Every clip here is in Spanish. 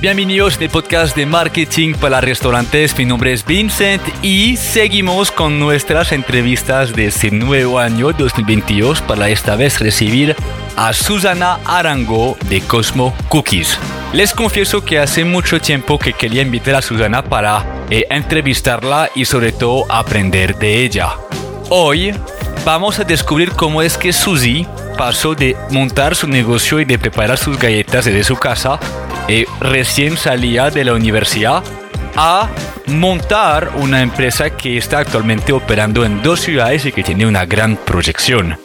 Bienvenidos al podcast de marketing para restaurantes. Mi nombre es Vincent y seguimos con nuestras entrevistas de este nuevo año 2022 para esta vez recibir a Susana Arango de Cosmo Cookies. Les confieso que hace mucho tiempo que quería invitar a Susana para eh, entrevistarla y sobre todo aprender de ella. Hoy vamos a descubrir cómo es que Suzy pasó de montar su negocio y de preparar sus galletas desde su casa eh, recién salía de la universidad a montar una empresa que está actualmente operando en dos ciudades y que tiene una gran proyección.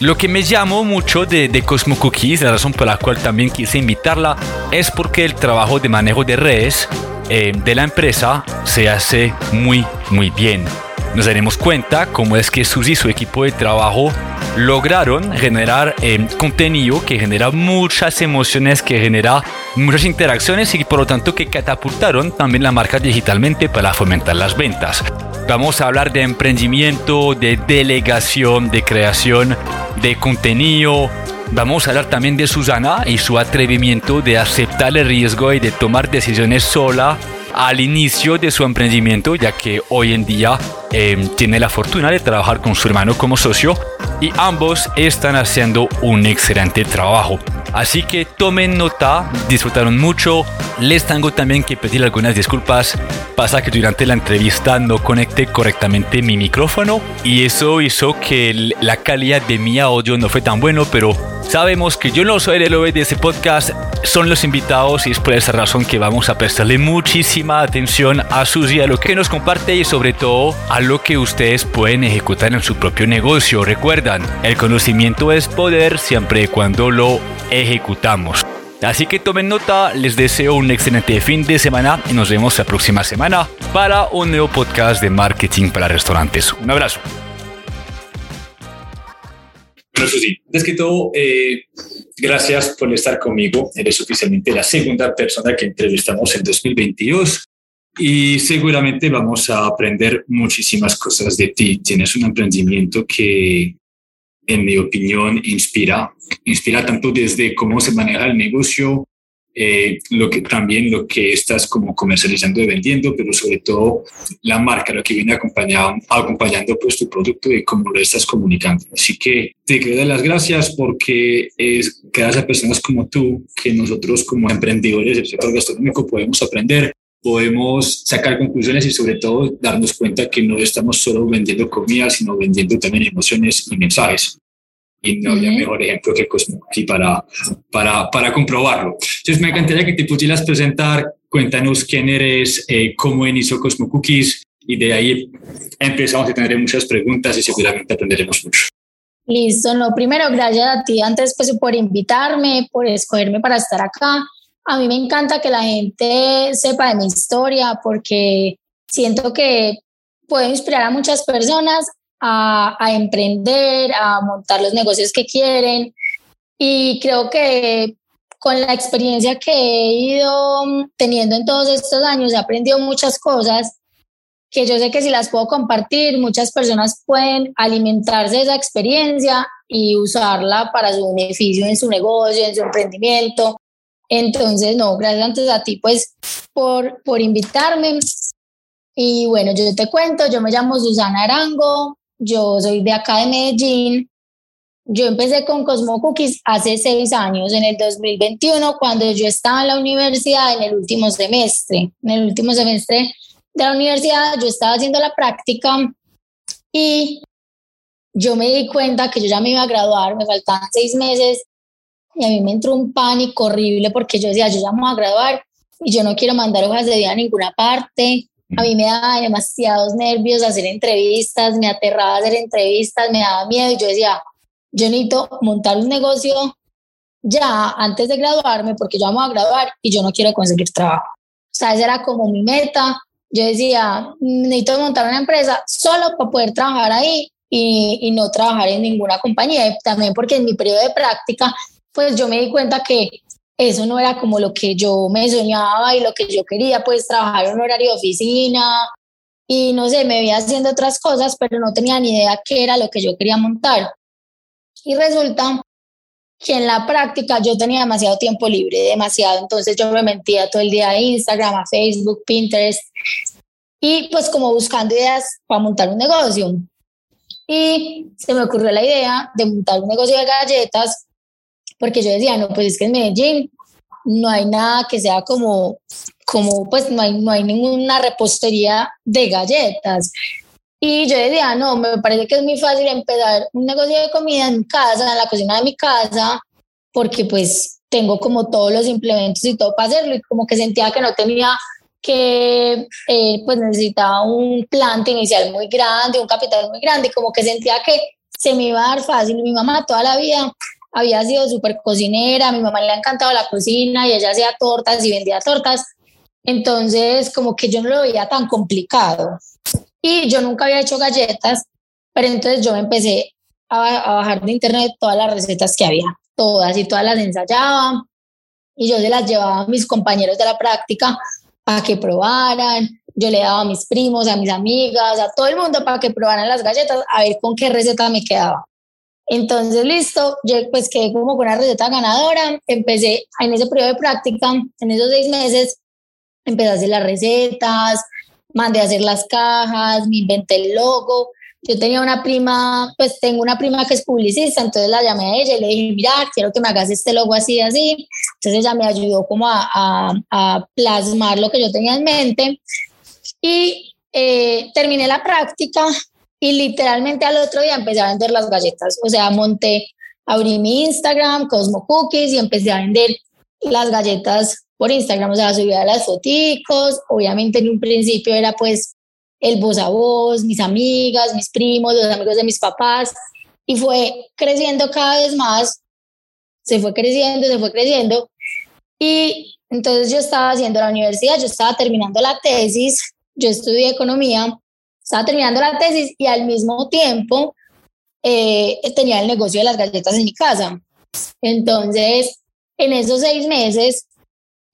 Lo que me llamó mucho de, de Cosmo Cookies, la razón por la cual también quise invitarla, es porque el trabajo de manejo de redes eh, de la empresa se hace muy, muy bien nos daremos cuenta cómo es que Suzy y su equipo de trabajo lograron generar eh, contenido que genera muchas emociones, que genera muchas interacciones y por lo tanto que catapultaron también la marca digitalmente para fomentar las ventas. Vamos a hablar de emprendimiento, de delegación, de creación de contenido. Vamos a hablar también de Susana y su atrevimiento de aceptar el riesgo y de tomar decisiones sola al inicio de su emprendimiento, ya que hoy en día em, tiene la fortuna de trabajar con su hermano como socio y ambos están haciendo un excelente trabajo. Así que tomen nota, disfrutaron mucho. Les tengo también que pedir algunas disculpas. Pasa que durante la entrevista no conecté correctamente mi micrófono y eso hizo que la calidad de mi audio no fue tan bueno, pero sabemos que yo no soy el OE de ese podcast, son los invitados y es por esa razón que vamos a prestarle muchísima atención a Suzy, a lo que nos comparte y sobre todo a lo que ustedes pueden ejecutar en su propio negocio. Recuerdan, el conocimiento es poder siempre y cuando lo ejecutamos. Así que tomen nota, les deseo un excelente fin de semana y nos vemos la próxima semana para un nuevo podcast de marketing para restaurantes. Un abrazo. Bueno, Susi, antes que todo, eh, gracias por estar conmigo. Eres oficialmente la segunda persona que entrevistamos en 2022 y seguramente vamos a aprender muchísimas cosas de ti. Tienes un emprendimiento que en mi opinión, inspira. Inspira tanto desde cómo se maneja el negocio, eh, lo que también lo que estás como comercializando y vendiendo, pero sobre todo la marca, lo que viene acompañando, acompañando pues tu producto y cómo lo estás comunicando. Así que te quiero dar las gracias porque es gracias a personas como tú que nosotros como emprendedores del sector gastronómico podemos aprender podemos sacar conclusiones y sobre todo darnos cuenta que no estamos solo vendiendo comida, sino vendiendo también emociones y mensajes. Y no había mejor ejemplo que Cosmo aquí para, para, para comprobarlo. Entonces me encantaría que te pudieras presentar, cuéntanos quién eres, eh, cómo inició Cosmo Cookies y de ahí empezamos a tener muchas preguntas y seguramente aprenderemos mucho. Listo, no, primero gracias a ti antes pues, por invitarme, por escogerme para estar acá a mí me encanta que la gente sepa de mi historia porque siento que puedo inspirar a muchas personas a, emprender, a montar los negocios que quieren. Y creo que con la experiencia que he ido teniendo en todos estos años, he aprendido muchas cosas que yo sé que si las puedo compartir, muchas personas pueden alimentarse de esa experiencia y usarla para su beneficio en su negocio, en su emprendimiento. Entonces, no, gracias antes a ti, pues, por, por invitarme. Y bueno, yo te cuento, yo me llamo Susana Arango, yo soy de acá de Medellín. Yo empecé con Cosmo Cookies hace seis años, en el 2021, cuando yo estaba en la universidad en el último semestre. En el último semestre de la universidad yo estaba haciendo la práctica y yo me di cuenta que yo ya me iba a graduar, me faltaban seis meses y a mí me entró un pánico horrible porque yo decía, yo ya me voy a graduar y yo no quiero mandar hojas de vida a ninguna parte. A mí me daba demasiados nervios hacer entrevistas, me aterraba hacer entrevistas, me daba miedo y yo decía, yo necesito montar un negocio ya antes de graduarme porque yo vamos a graduar y yo no quiero conseguir trabajo. O sea, esa era como mi meta. Yo decía, necesito montar una empresa solo para poder trabajar ahí y, y no trabajar en ninguna compañía. También porque en mi periodo de práctica pues yo me di cuenta que eso no era como lo que yo me soñaba y lo que yo quería, pues trabajar en un horario de oficina y no sé, me veía haciendo otras cosas, pero no tenía ni idea qué era lo que yo quería montar. Y resulta que en la práctica yo tenía demasiado tiempo libre, demasiado, entonces yo me mentía todo el día a Instagram, a Facebook, Pinterest, y pues como buscando ideas para montar un negocio. Y se me ocurrió la idea de montar un negocio de galletas, porque yo decía, no, pues es que en Medellín no hay nada que sea como, como pues no hay, no hay ninguna repostería de galletas. Y yo decía, no, me parece que es muy fácil empezar un negocio de comida en casa, en la cocina de mi casa, porque pues tengo como todos los implementos y todo para hacerlo y como que sentía que no tenía que eh, pues necesitaba un plante inicial muy grande, un capital muy grande y como que sentía que se me iba a dar fácil. Mi mamá toda la vida había sido súper cocinera, a mi mamá le ha encantado la cocina y ella hacía tortas y vendía tortas. Entonces como que yo no lo veía tan complicado. Y yo nunca había hecho galletas, pero entonces yo empecé a, bajar de internet todas las recetas que había, todas y todas las ensayaba y yo se las llevaba a mis compañeros de la práctica para que probaran. Yo le daba a mis primos, a mis amigas, a todo el mundo para que probaran las galletas, a ver con qué receta me quedaba. Entonces, listo, yo pues quedé como con una receta ganadora. Empecé en ese periodo de práctica, en esos seis meses, empecé a hacer las recetas, mandé a hacer las cajas, me inventé el logo. Yo tenía una prima, pues tengo una prima que es publicista, entonces la llamé a ella y le dije, mira, quiero que me hagas este logo así, así. Entonces ella me ayudó como a, a, plasmar lo que yo tenía en mente. Y eh, terminé la práctica y literalmente al otro día empecé a vender las galletas. O sea, monté, abrí mi Instagram, Cosmo Cookies, y empecé a vender las galletas por Instagram, o sea, subía las foticos, obviamente en un principio era pues el voz a voz, mis amigas, mis primos, los amigos de mis papás, y fue creciendo cada vez más, se fue creciendo, se fue creciendo, y entonces yo estaba haciendo la universidad, yo estaba terminando la tesis, yo estudié economía, estaba terminando la tesis y al mismo tiempo eh, tenía el negocio de las galletas en mi casa. Entonces, en esos seis meses,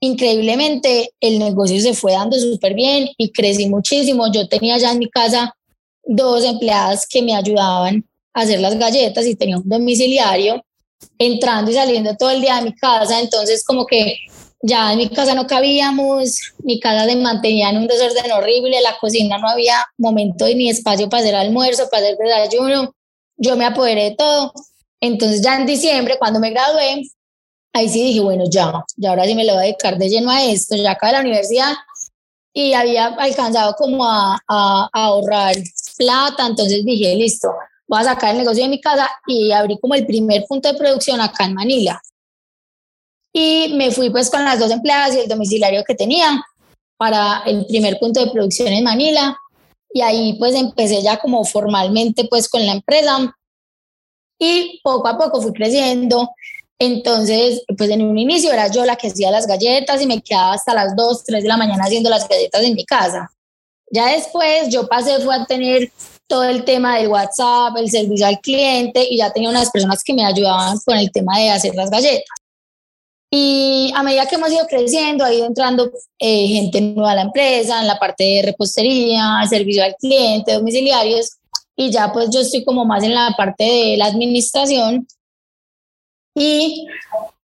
increíblemente el negocio se fue dando súper bien y crecí muchísimo. Yo tenía ya en mi casa dos empleadas que me ayudaban a hacer las galletas y tenía un domiciliario entrando y saliendo todo el día de mi casa. Entonces como que ya en mi casa no cabíamos, mi casa se mantenía en un desorden horrible, la cocina no había momento ni espacio para hacer almuerzo, para hacer desayuno. Yo me apoderé de todo. Entonces ya en diciembre, cuando me gradué, ahí sí dije, bueno, ya, ya ahora sí me lo voy a dedicar de lleno a esto, ya acabé la universidad y había alcanzado como a, a, ahorrar plata, entonces dije, listo, voy a sacar el negocio de mi casa y abrí como el primer punto de producción acá en Manila. Y me fui pues con las dos empleadas y el domiciliario que tenía para el primer punto de producción en Manila. Y ahí pues empecé ya como formalmente pues con la empresa. Y poco a poco fui creciendo entonces, pues en un inicio era yo la que hacía las galletas y me quedaba hasta las 2, 3 de la mañana haciendo las galletas en mi casa. Ya después yo pasé fue a tener todo el tema del WhatsApp, el servicio al cliente y ya tenía unas personas que me ayudaban con el tema de hacer las galletas. Y a medida que hemos ido creciendo, ha ido entrando eh, gente nueva a la empresa, en la parte de repostería, servicio al cliente, domiciliarios, y ya pues yo estoy como más en la parte de la administración y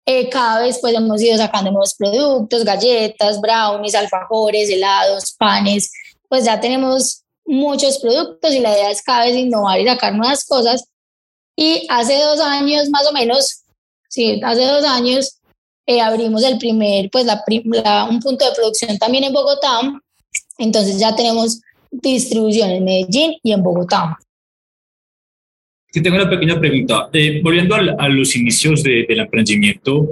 eh, cada vez pues hemos ido sacando nuevos productos, galletas, brownies, alfajores, helados, panes, pues ya tenemos muchos productos y la idea es cada vez innovar y sacar nuevas cosas. Y hace dos años más o menos, sí, hace dos años eh, abrimos el primer, pues la, un punto de producción también en Bogotá, entonces ya tenemos distribución en Medellín y en Bogotá tengo una pequeña pregunta. Eh, volviendo a, los inicios de, del emprendimiento,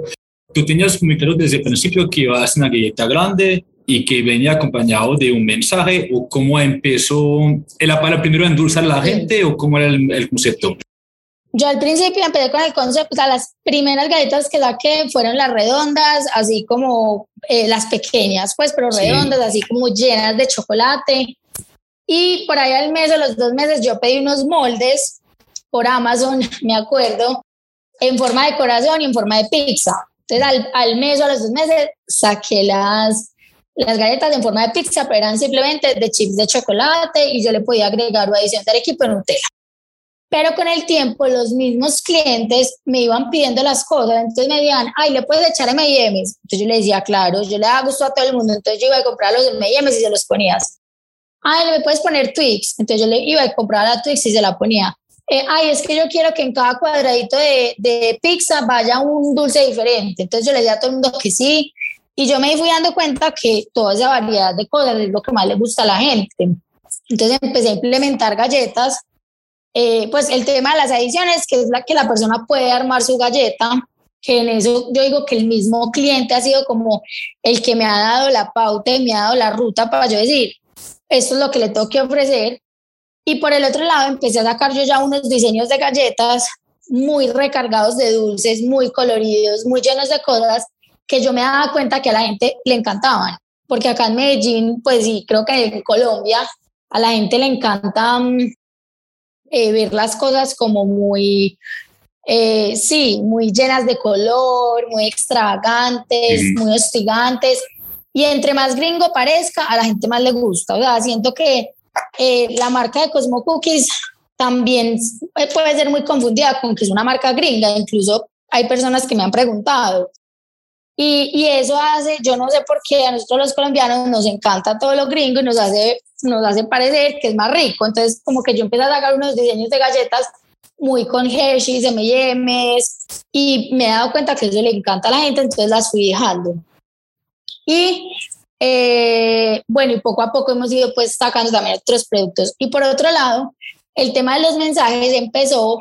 tú tenías muy claro desde el principio que ibas a hacer una galleta grande y que venía acompañado de un mensaje o cómo empezó, ¿era para primero endulzar a la gente o cómo era el, concepto? Yo al principio empecé con el concepto, o sea, las primeras galletas que saqué fueron las redondas, así como eh, las pequeñas, pues, pero redondas, así como llenas de chocolate. Y por ahí al mes o los dos meses yo pedí unos moldes por Amazon, me acuerdo, en forma de corazón y en forma de pizza. Entonces al, mes o a los dos meses saqué las, las galletas en forma de pizza, pero eran simplemente de chips de chocolate y yo le podía agregar una adición de arequipe o Nutella. Pero con el tiempo los mismos clientes me iban pidiendo las cosas, entonces me decían, ay, ¿le puedes echar M&M's? Entonces yo le decía, claro, yo le da gusto a todo el mundo, entonces yo iba a comprar los M&M's y se los ponías. Ay, ¿le puedes poner Twix? Entonces yo le iba a comprar la Twix y se la ponía. Eh, ay, es que yo quiero que en cada cuadradito de, de pizza vaya un dulce diferente. Entonces yo le decía a todo el mundo que sí, y yo me fui dando cuenta que toda esa variedad de cosas es lo que más le gusta a la gente. Entonces empecé a implementar galletas eh, pues el tema de las adiciones, que es la que la persona puede armar su galleta, que en eso yo digo que el mismo cliente ha sido como el que me ha dado la pauta y me ha dado la ruta para yo decir, esto es lo que le tengo que ofrecer. Y por el otro lado empecé a sacar yo ya unos diseños de galletas muy recargados de dulces, muy coloridos, muy llenos de cosas que yo me daba cuenta que a la gente le encantaban. Porque acá en Medellín, pues sí, creo que en Colombia a la gente le encanta mm, eh, ver las cosas como muy, eh, sí, muy llenas de color, muy extravagantes, muy hostigantes. Y entre más gringo parezca, a la gente más le gusta. O sea, siento que eh, la marca de Cosmo Cookies también puede ser muy confundida con que es una marca gringa. Incluso hay personas que me han preguntado. Y, y, eso hace, yo no sé por qué a nosotros los colombianos nos encanta todo lo gringo y nos hace nos hace parecer que es más rico. Entonces, como que yo empecé a sacar unos diseños de galletas muy con Hershey's, M&M's, y me he dado cuenta que eso le encanta a la gente, entonces las fui dejando. Y eh, bueno, y poco a poco hemos ido pues sacando también otros productos. Y por otro lado, el tema de los mensajes empezó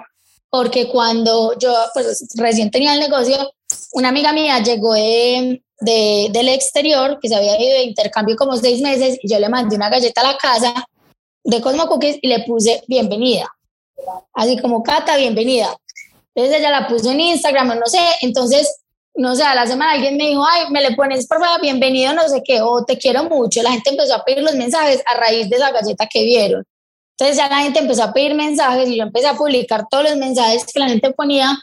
porque cuando yo pues recién tenía el negocio, una amiga mía llegó de, de, del exterior, que se había ido de intercambio como seis meses, y yo le mandé una galleta a la casa de Cosmo Cookies y le puse bienvenida. Así como Cata, bienvenida. Entonces ella la puso en Instagram, no sé, entonces, no sé, a la semana alguien me dijo, ay, me le pones por favor bienvenido, no sé qué, o te quiero mucho. La gente empezó a pedir los mensajes a raíz de esa galleta que vieron. Entonces ya la gente empezó a pedir mensajes y yo empecé a publicar todos los mensajes que la gente ponía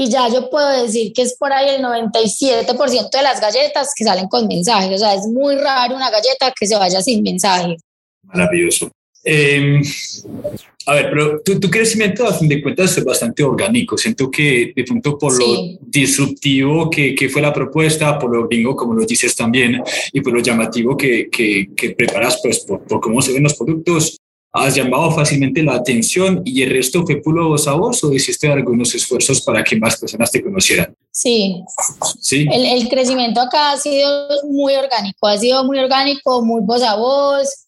y ya yo puedo decir que es por ahí el 97% de las galletas que salen con mensajes. O sea, es muy raro una galleta que se vaya sin mensaje. Maravilloso. Em, a ver, pero tu, tu, crecimiento a fin de cuentas es bastante orgánico. Siento que de pronto por lo disruptivo que, que, fue la propuesta, por lo gringo, como lo dices también, y por lo llamativo que, que, que preparas pues, por, por, cómo se ven los productos, has llamado fácilmente la atención y el resto fue puro voz a voz o hiciste algunos esfuerzos para que más personas te conocieran? Sí. Sí. El, el crecimiento acá ha sido muy orgánico, ha sido muy orgánico, muy voz a voz.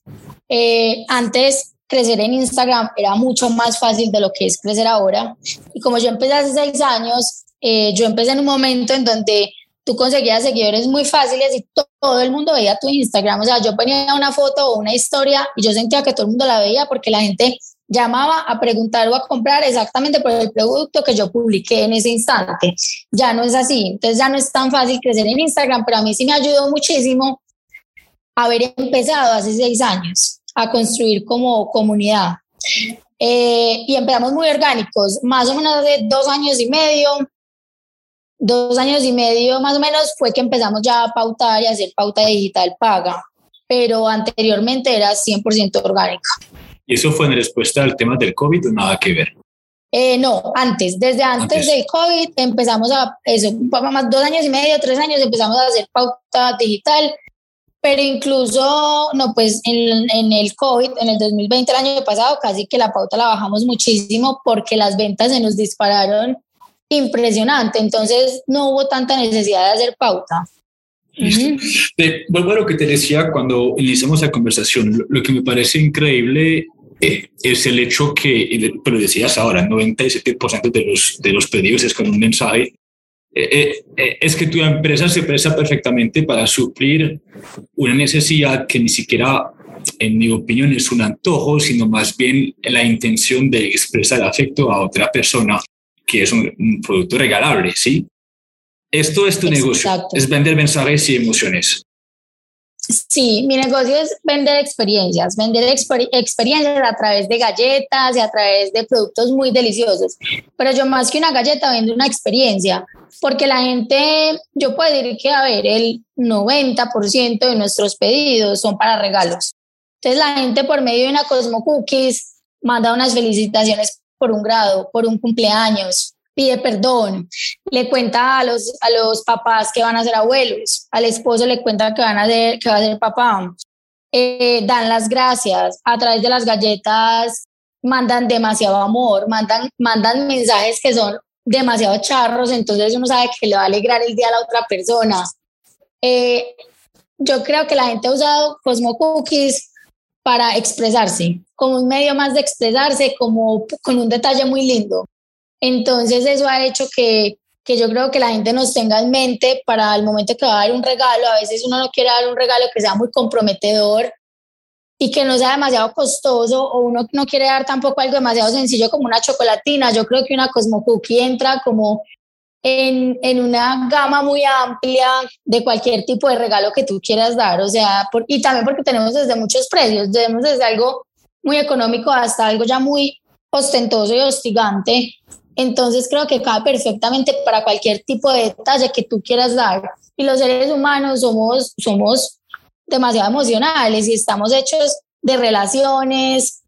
Eh, antes crecer en Instagram era mucho más fácil de lo que es crecer ahora. Y como yo empecé hace seis años, eh, yo empecé en un momento en donde tú conseguías seguidores muy fáciles y todo el mundo veía tu Instagram. O sea, yo ponía una foto o una historia y yo sentía que todo el mundo la veía porque la gente llamaba a preguntar o a comprar exactamente por el producto que yo publiqué en ese instante. Ya no es así. Entonces ya no es tan fácil crecer en Instagram, pero a mí sí me ayudó muchísimo haber empezado hace seis años a construir como comunidad. Eh, y empezamos muy orgánicos, más o menos de dos años y medio, dos años y medio más o menos fue que empezamos ya a pautar y a hacer pauta digital paga, pero anteriormente era 100% orgánica. ¿Y eso fue en respuesta al tema del COVID o nada que ver? Eh, no, antes, desde antes, del COVID empezamos a, eso, más dos años y medio, tres años empezamos a hacer pauta digital, pero incluso, no, pues en, en el COVID, en el 2020, el año pasado, casi que la pauta la bajamos muchísimo porque las ventas se nos dispararon impresionante, entonces no hubo tanta necesidad de hacer pauta. vuelvo a lo que te decía cuando iniciamos la conversación, lo, que me parece increíble eh, es el hecho que, pero decías ahora, 97% de los, de los pedidos es con un mensaje, eh, eh, es que tu empresa se presta perfectamente para suplir una necesidad que ni siquiera, en mi opinión, es un antojo, sino más bien la intención de expresar afecto a otra persona que es un, producto regalable, ¿sí? Esto es tu negocio, es vender mensajes y emociones. Sí, mi negocio es vender experiencias, vender experiencias a través de galletas y a través de productos muy deliciosos. Pero yo más que una galleta vendo una experiencia, porque la gente, yo puedo decir que, a ver, el 90% de nuestros pedidos son para regalos. Entonces la gente por medio de una Cosmo Cookies manda unas felicitaciones por un grado, por un cumpleaños, pide perdón, le cuenta a los, a los papás que van a ser abuelos, al esposo le cuenta que, van a ser, que va a ser papá, eh, dan las gracias, a través de las galletas mandan demasiado amor, mandan, mandan mensajes que son demasiado charros, entonces uno sabe que le va a alegrar el día a la otra persona. Eh, yo creo que la gente ha usado Cosmo Cookies para expresarse, como un medio más de expresarse, como con un detalle muy lindo. Entonces eso ha hecho que, que yo creo que la gente nos tenga en mente para el momento que va a dar un regalo. A veces uno no quiere dar un regalo que sea muy comprometedor y que no sea demasiado costoso o uno no quiere dar tampoco algo demasiado sencillo como una chocolatina. Yo creo que una Cosmo Cookie entra como en, en, una gama muy amplia de cualquier tipo de regalo que tú quieras dar. O sea, y también porque tenemos desde muchos precios, tenemos desde algo muy económico hasta algo ya muy ostentoso y hostigante. Entonces creo que cabe perfectamente para cualquier tipo de detalle que tú quieras dar. Y los seres humanos somos, somos demasiado emocionales y estamos hechos de relaciones,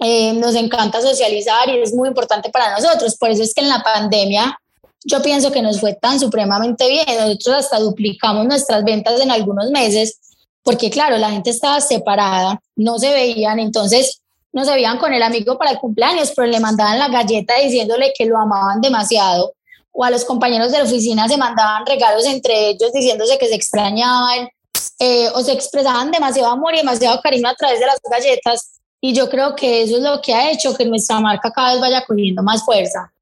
eh, nos encanta socializar y es muy importante para nosotros. Por eso es que en la pandemia yo pienso que nos fue tan supremamente bien. Nosotros hasta duplicamos nuestras ventas en algunos meses, porque claro, la gente estaba separada, no se veían, entonces no se veían con el amigo para el cumpleaños, pero le mandaban la galleta diciéndole que lo amaban demasiado. O a los compañeros de la oficina se mandaban regalos entre ellos diciéndose que se extrañaban eh, o se expresaban demasiado amor y demasiado cariño a través de las galletas. Y yo creo que eso es lo que ha hecho que nuestra marca cada vez vaya cogiendo más fuerza.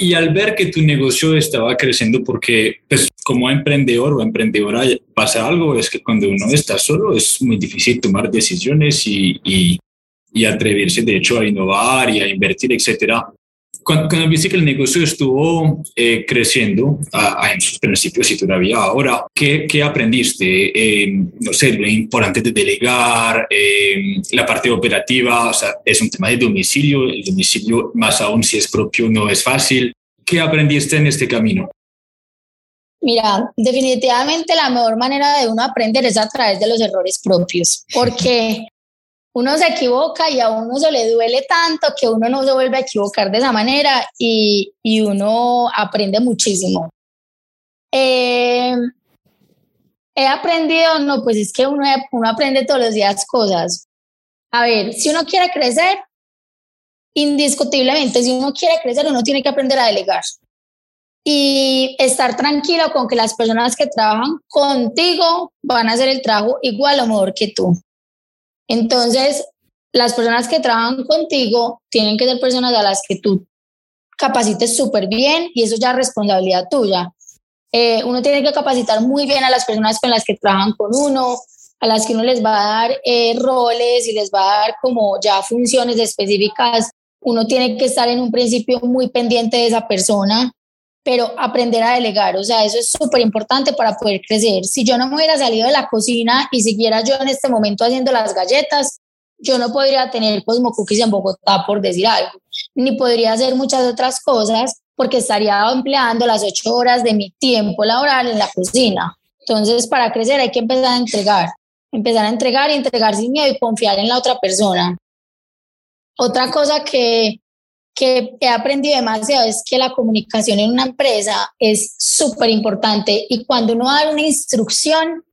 Y al ver que tu negocio estaba creciendo, porque pues, como emprendedor o emprendedora pasa algo, es que cuando uno está solo es muy difícil tomar decisiones y, y, y atreverse, de hecho, a innovar y a invertir, etcétera. Cuando, viste que el negocio estuvo eh, creciendo a, en sus principios y todavía ahora, ¿qué, qué aprendiste? Eh, no sé, lo importante de delegar, eh, la parte operativa, o sea, es un tema de domicilio, el domicilio más aún si es propio no es fácil. ¿Qué aprendiste en este camino? Mira, definitivamente la mejor manera de uno aprender es a través de los errores propios, porque uno se equivoca y a uno se le duele tanto que uno no se vuelve a equivocar de esa manera y, y uno aprende muchísimo. Eh, he aprendido, no, pues es que uno, uno aprende todos los días cosas. A ver, si uno quiere crecer, indiscutiblemente, si uno quiere crecer, uno tiene que aprender a delegar y estar tranquilo con que las personas que trabajan contigo van a hacer el trabajo igual o mejor que tú. Entonces, las personas que trabajan contigo tienen que ser personas a las que tú capacites súper bien y eso ya es responsabilidad tuya. Eh, uno tiene que capacitar muy bien a las personas con las que trabajan con uno, a las que uno les va a dar eh, roles y les va a dar como ya funciones específicas. Uno tiene que estar en un principio muy pendiente de esa persona, pero aprender a delegar, o sea, eso es súper importante para poder crecer. Si yo no me hubiera salido de la cocina y siguiera yo en este momento haciendo las galletas, yo no podría tener Cosmo Cookies en Bogotá, por decir algo, ni podría hacer muchas otras cosas porque estaría empleando las ocho horas de mi tiempo laboral en la cocina. Entonces, para crecer hay que empezar a entregar, empezar a entregar y entregar sin miedo y confiar en la otra persona. Otra cosa que, que he aprendido demasiado es que la comunicación en una empresa es súper importante y cuando uno da una instrucción,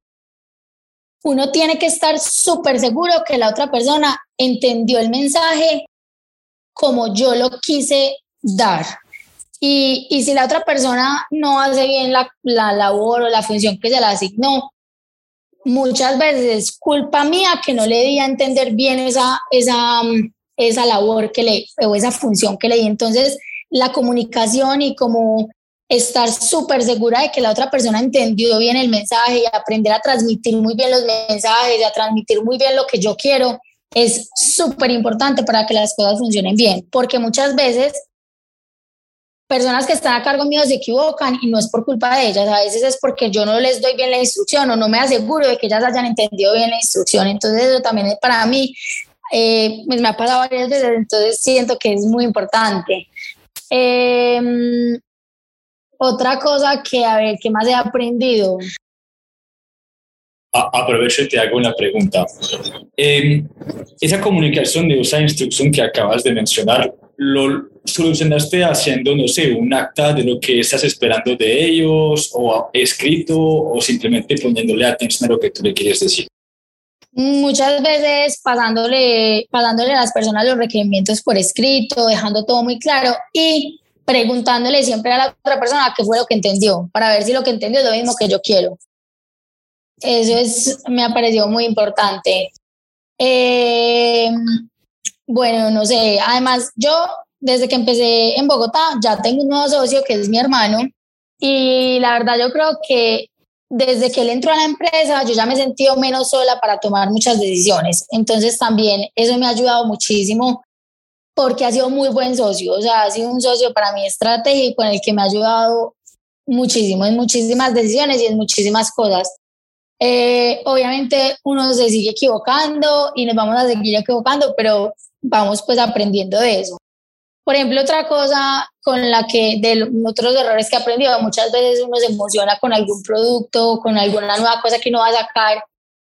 uno tiene que estar súper seguro que la otra persona entendió el mensaje como yo lo quise dar. Y, y si la otra persona no hace bien la, la labor o la función que se le asignó, muchas veces es culpa mía que no le di a entender bien esa, esa, esa labor que le, o esa función que le di. Entonces, la comunicación y como estar súper segura de que la otra persona entendió bien el mensaje y aprender a transmitir muy bien los mensajes, a transmitir muy bien lo que yo quiero, es súper importante para que las cosas funcionen bien, porque muchas veces personas que están a cargo mío se equivocan y no es por culpa de ellas, a veces es porque yo no les doy bien la instrucción o no me aseguro de que ellas hayan entendido bien la instrucción. Entonces eso también para mí eh, pues me ha pasado varias veces, entonces siento que es muy importante. Em, otra cosa que, a ver, ¿qué más he aprendido? aprovecho y te hago una pregunta. Em, esa comunicación de esa instrucción que acabas de mencionar, lo solucionaste haciendo, no sé, un acta de lo que estás esperando de ellos o escrito o simplemente poniéndole atención a lo que tú le quieres decir? Muchas veces pasándole, pasándole a las personas los requerimientos por escrito, dejando todo muy claro y preguntándole siempre a la otra persona qué fue lo que entendió, para ver si lo que entendió es lo mismo que yo quiero. Eso es, me ha parecido muy importante. Eh, bueno, no sé, además yo desde que empecé en Bogotá ya tengo un nuevo socio que es mi hermano y la verdad yo creo que desde que él entró a la empresa yo ya me he sentido menos sola para tomar muchas decisiones. Entonces también eso me ha ayudado muchísimo porque ha sido muy buen socio, o sea, ha sido un socio para mí estratégico en el que me ha ayudado muchísimo en muchísimas decisiones y en muchísimas cosas. Eh, obviamente uno se sigue equivocando y nos vamos a seguir equivocando, pero vamos pues aprendiendo de eso. Por ejemplo, otra cosa con la que de otros errores que he aprendido, muchas veces uno se emociona con algún producto, con alguna nueva cosa que uno va a sacar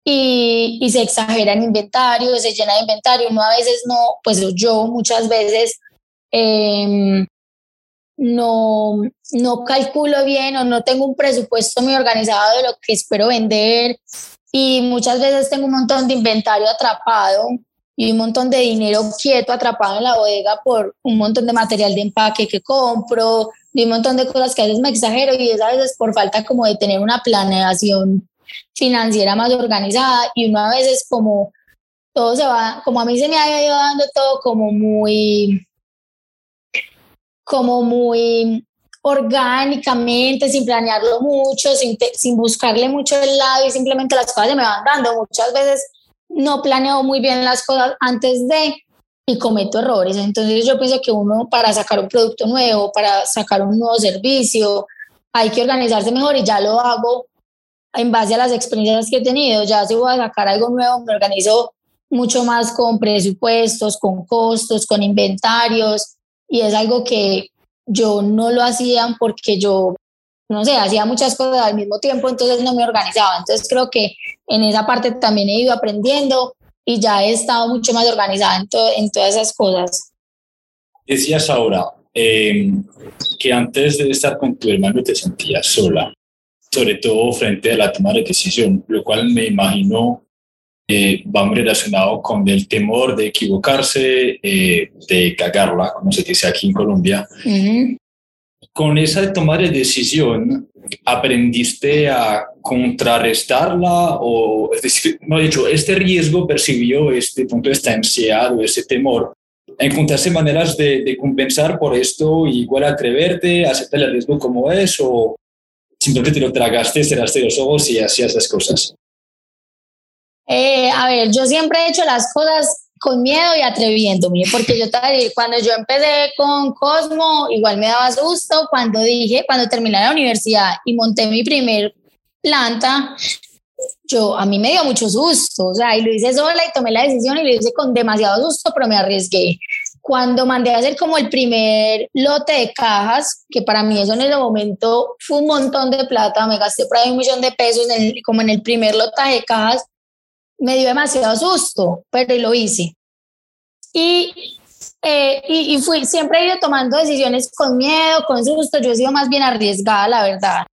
y, y se exagera en inventario, se llena de inventario. Uno a veces no, pues yo muchas veces eh, no, no calculo bien o no tengo un presupuesto muy organizado de lo que espero vender y muchas veces tengo un montón de inventario atrapado y un montón de dinero quieto atrapado en la bodega por un montón de material de empaque que compro y un montón de cosas que a veces me exagero y es a veces por falta como de tener una planeación financiera más organizada y uno a veces como todo se va, como a mí se me ha ido dando todo como muy como muy orgánicamente, sin planearlo mucho, sin, sin buscarle mucho el lado y simplemente las cosas se me van dando. Muchas veces no planeo muy bien las cosas antes de y cometo errores. Entonces yo pienso que uno para sacar un producto nuevo, para sacar un nuevo servicio, hay que organizarse mejor y ya lo hago en base a las experiencias que he tenido. Ya si voy a sacar algo nuevo, me organizo mucho más con presupuestos, con costos, con inventarios, y es algo que yo no lo hacía porque yo, no sé, hacía muchas cosas al mismo tiempo, entonces no me organizaba. Entonces creo que en esa parte también he ido aprendiendo y ya he estado mucho más organizada en, en todas esas cosas. Decías ahora em, que antes de estar con tu hermano te sentías sola, sobre todo frente a la toma de decisión, lo cual me imagino eh, va muy relacionado con el temor de equivocarse, eh, de cagarla, como se dice aquí en Colombia. Con esa toma de decisión, ¿aprendiste a contrarrestarla? O, es decir, no he dicho, este riesgo percibió este punto, esta ansiedad o ese temor. ¿Encontraste maneras de, de compensar por esto y igual atreverte, aceptar el riesgo como es? ¿O simplemente te lo tragaste, cerraste los ojos y hacías las cosas? Eh, a ver, yo siempre he hecho las cosas con miedo y atreviéndome, porque yo cuando yo empecé con Cosmo, igual me daba susto cuando dije, cuando terminé la universidad y monté mi primer planta, yo a mí me dio mucho susto, o sea, y lo hice sola y tomé la decisión y lo hice con demasiado susto, pero me arriesgué. Cuando mandé a hacer como el primer lote de cajas, que para mí eso en ese momento fue un montón de plata, me gasté por ahí un millón de pesos como en el primer lote de cajas, me dio demasiado susto, pero lo hice. Y, eh, y, fui, siempre he ido tomando decisiones con miedo, con susto, yo he sido más bien arriesgada, la verdad.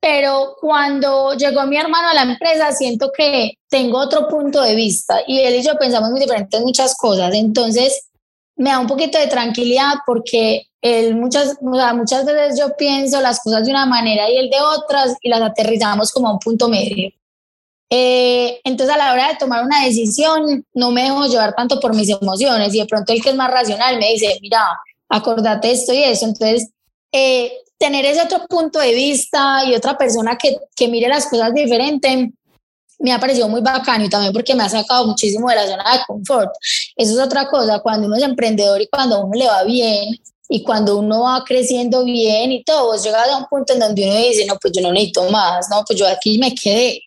Pero cuando llegó mi hermano a la empresa, siento que tengo otro punto de vista y él y yo pensamos muy diferentes en muchas cosas. Entonces, me da un poquito de tranquilidad porque él muchas, muchas veces yo pienso las cosas de una manera y él de otras y las aterrizamos como a un punto medio. Eh, entonces a la hora de tomar una decisión no me dejo llevar tanto por mis emociones y de pronto el que es más racional me dice, mira, acordate esto y eso. Entonces, eh, tener ese otro punto de vista y otra persona que, que mire las cosas diferente me ha parecido muy bacano y también porque me ha sacado muchísimo de la zona de confort. Eso es otra cosa, cuando uno es emprendedor y cuando a uno le va bien y cuando uno va creciendo bien y todo, vos llegas a un punto en donde uno dice, no, pues yo no necesito más, no, pues yo aquí me quedé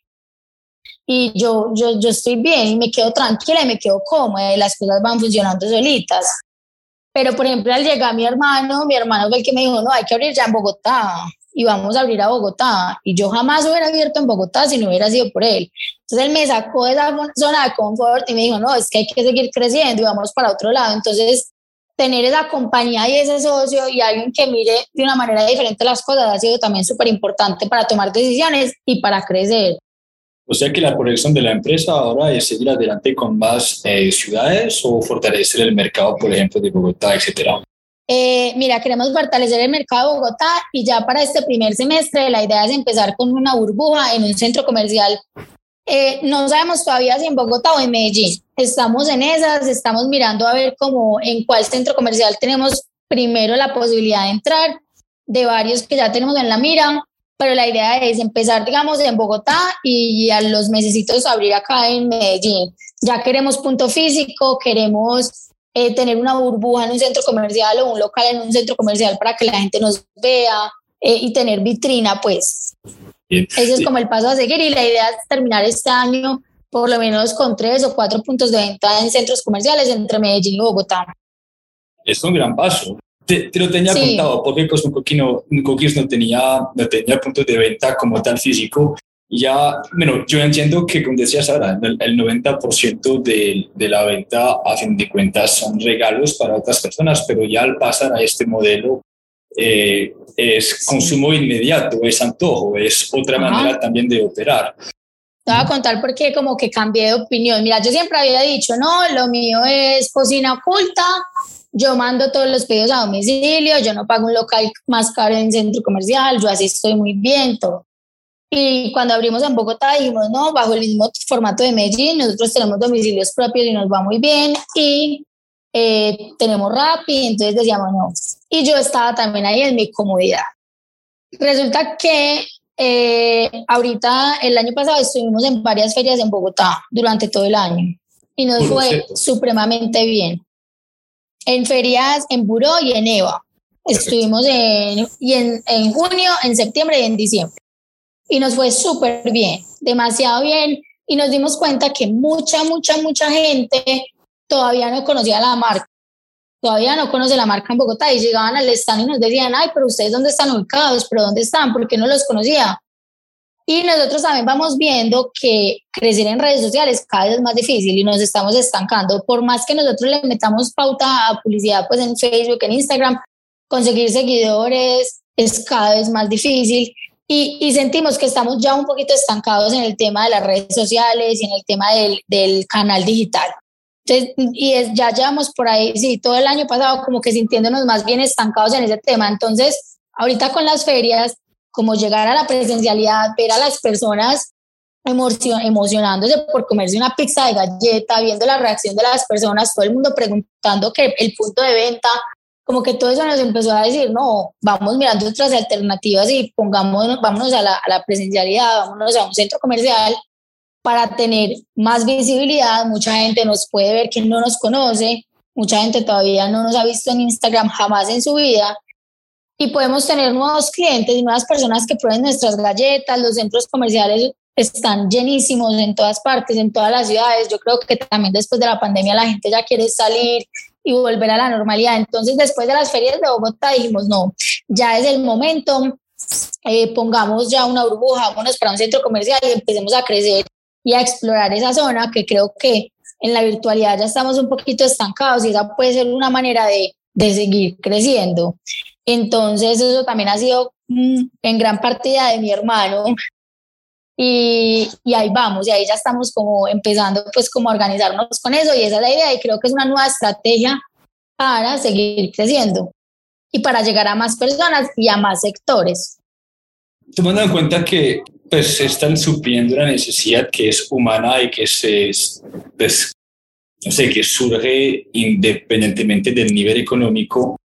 y yo, yo, yo estoy bien y me quedo tranquila y me quedo cómoda y las cosas van funcionando solitas. Pero, por ejemplo, al llegar mi hermano, mi hermano fue el que me dijo, no, hay que abrir ya en Bogotá y vamos a abrir a Bogotá. Y yo jamás hubiera abierto en Bogotá si no hubiera sido por él. Entonces él me sacó de esa zona de confort y me dijo, no, es que hay que seguir creciendo y vamos para otro lado. Entonces tener esa compañía y ese socio y alguien que mire de una manera diferente las cosas ha sido también súper importante para tomar decisiones y para crecer. O sea que la proyección de la empresa ahora es seguir adelante con más eh, ciudades o fortalecer el mercado, por ejemplo, de Bogotá, etcétera. Eh, mira, queremos fortalecer el mercado de Bogotá y ya para este primer semestre la idea es empezar con una burbuja en un centro comercial. Eh, no sabemos todavía si en Bogotá o en Medellín. Estamos en esas, estamos mirando a ver cómo en cuál centro comercial tenemos primero la posibilidad de entrar, de varios que ya tenemos en la mira, pero la idea es empezar, digamos, en Bogotá y a los mesecitos abrir acá en Medellín. Ya queremos punto físico, queremos eh, tener una burbuja en un centro comercial o un local en un centro comercial para que la gente nos vea eh, y tener vitrina, pues. Ese es como el paso a seguir y la idea es terminar este año por lo menos con tres o cuatro puntos de venta en centros comerciales entre Medellín y Bogotá. Es un gran paso. Te, lo tenía contado, porque Cosmo no, no tenía, no tenía puntos de venta como tal físico ya, bueno, yo entiendo que, como decías ahora, el, 90% de, de, la venta, a fin de cuentas, son regalos para otras personas, pero ya al pasar a este modelo, eh, es consumo inmediato, es antojo, es otra manera también de operar. Te voy a contar por qué como que cambié de opinión. Mira, yo siempre había dicho, no, lo mío es cocina oculta, yo mando todos los pedidos a domicilio, yo no pago un local más caro en centro comercial, yo así estoy muy bien, todo. Y cuando abrimos en Bogotá dijimos, no, bajo el mismo formato de Medellín, nosotros tenemos domicilios propios y nos va muy bien y eh, tenemos Rappi, entonces decíamos no. Y yo estaba también ahí en mi comodidad. Resulta que eh, ahorita, el año pasado estuvimos en varias ferias en Bogotá durante todo el año y nos fue supremamente bien. En ferias en Buró y en Eva. Estuvimos en, y en, en junio, en septiembre y en diciembre y nos fue súper bien, demasiado bien. Y nos dimos cuenta que mucha, mucha, mucha gente todavía no conocía la marca. Todavía no conoce la marca en Bogotá y llegaban al stand y nos decían, ay, pero ustedes dónde están ubicados, pero dónde están, porque no los conocía. Y nosotros también vamos viendo que crecer en redes sociales cada vez es más difícil y nos estamos estancando. Por más que nosotros le metamos pauta a publicidad pues en Facebook, en Instagram, conseguir seguidores es cada vez más difícil y, sentimos que estamos ya un poquito estancados en el tema de las redes sociales y en el tema del, del canal digital. Entonces, y es, ya llevamos por ahí, sí, todo el año pasado como que sintiéndonos más bien estancados en ese tema. Entonces, ahorita con las ferias, como llegar a la presencialidad, ver a las personas emocionándose por comerse una pizza de galleta, viendo la reacción de las personas, todo el mundo preguntando que el punto de venta, como que todo eso nos empezó a decir, no, vamos mirando otras alternativas y pongámonos, vámonos a la, a la presencialidad, vámonos a un centro comercial para tener más visibilidad. Mucha gente nos puede ver que no nos conoce, mucha gente todavía no nos ha visto en Instagram jamás en su vida y podemos tener nuevos clientes y nuevas personas que prueben nuestras galletas. Los centros comerciales están llenísimos en todas partes, en todas las ciudades. Yo creo que también después de la pandemia la gente ya quiere salir, y volver a la normalidad. Entonces, después de las ferias de Bogotá, dijimos, no, ya es el momento, eh, pongamos ya una burbuja, vámonos para un centro comercial y empecemos a crecer y a explorar esa zona que creo que en la virtualidad ya estamos un poquito estancados y esa puede ser una manera de, de seguir creciendo. Entonces, eso también ha sido mm, en gran parte de mi hermano, y, y, ahí vamos, y ahí ya estamos como empezando pues como a organizarnos con eso y esa es la idea y creo que es una nueva estrategia para seguir creciendo y para llegar a más personas y a más sectores. Tomando en cuenta que pues están supliendo una necesidad que es humana y que se, pues, no sé, que surge independientemente del nivel económico,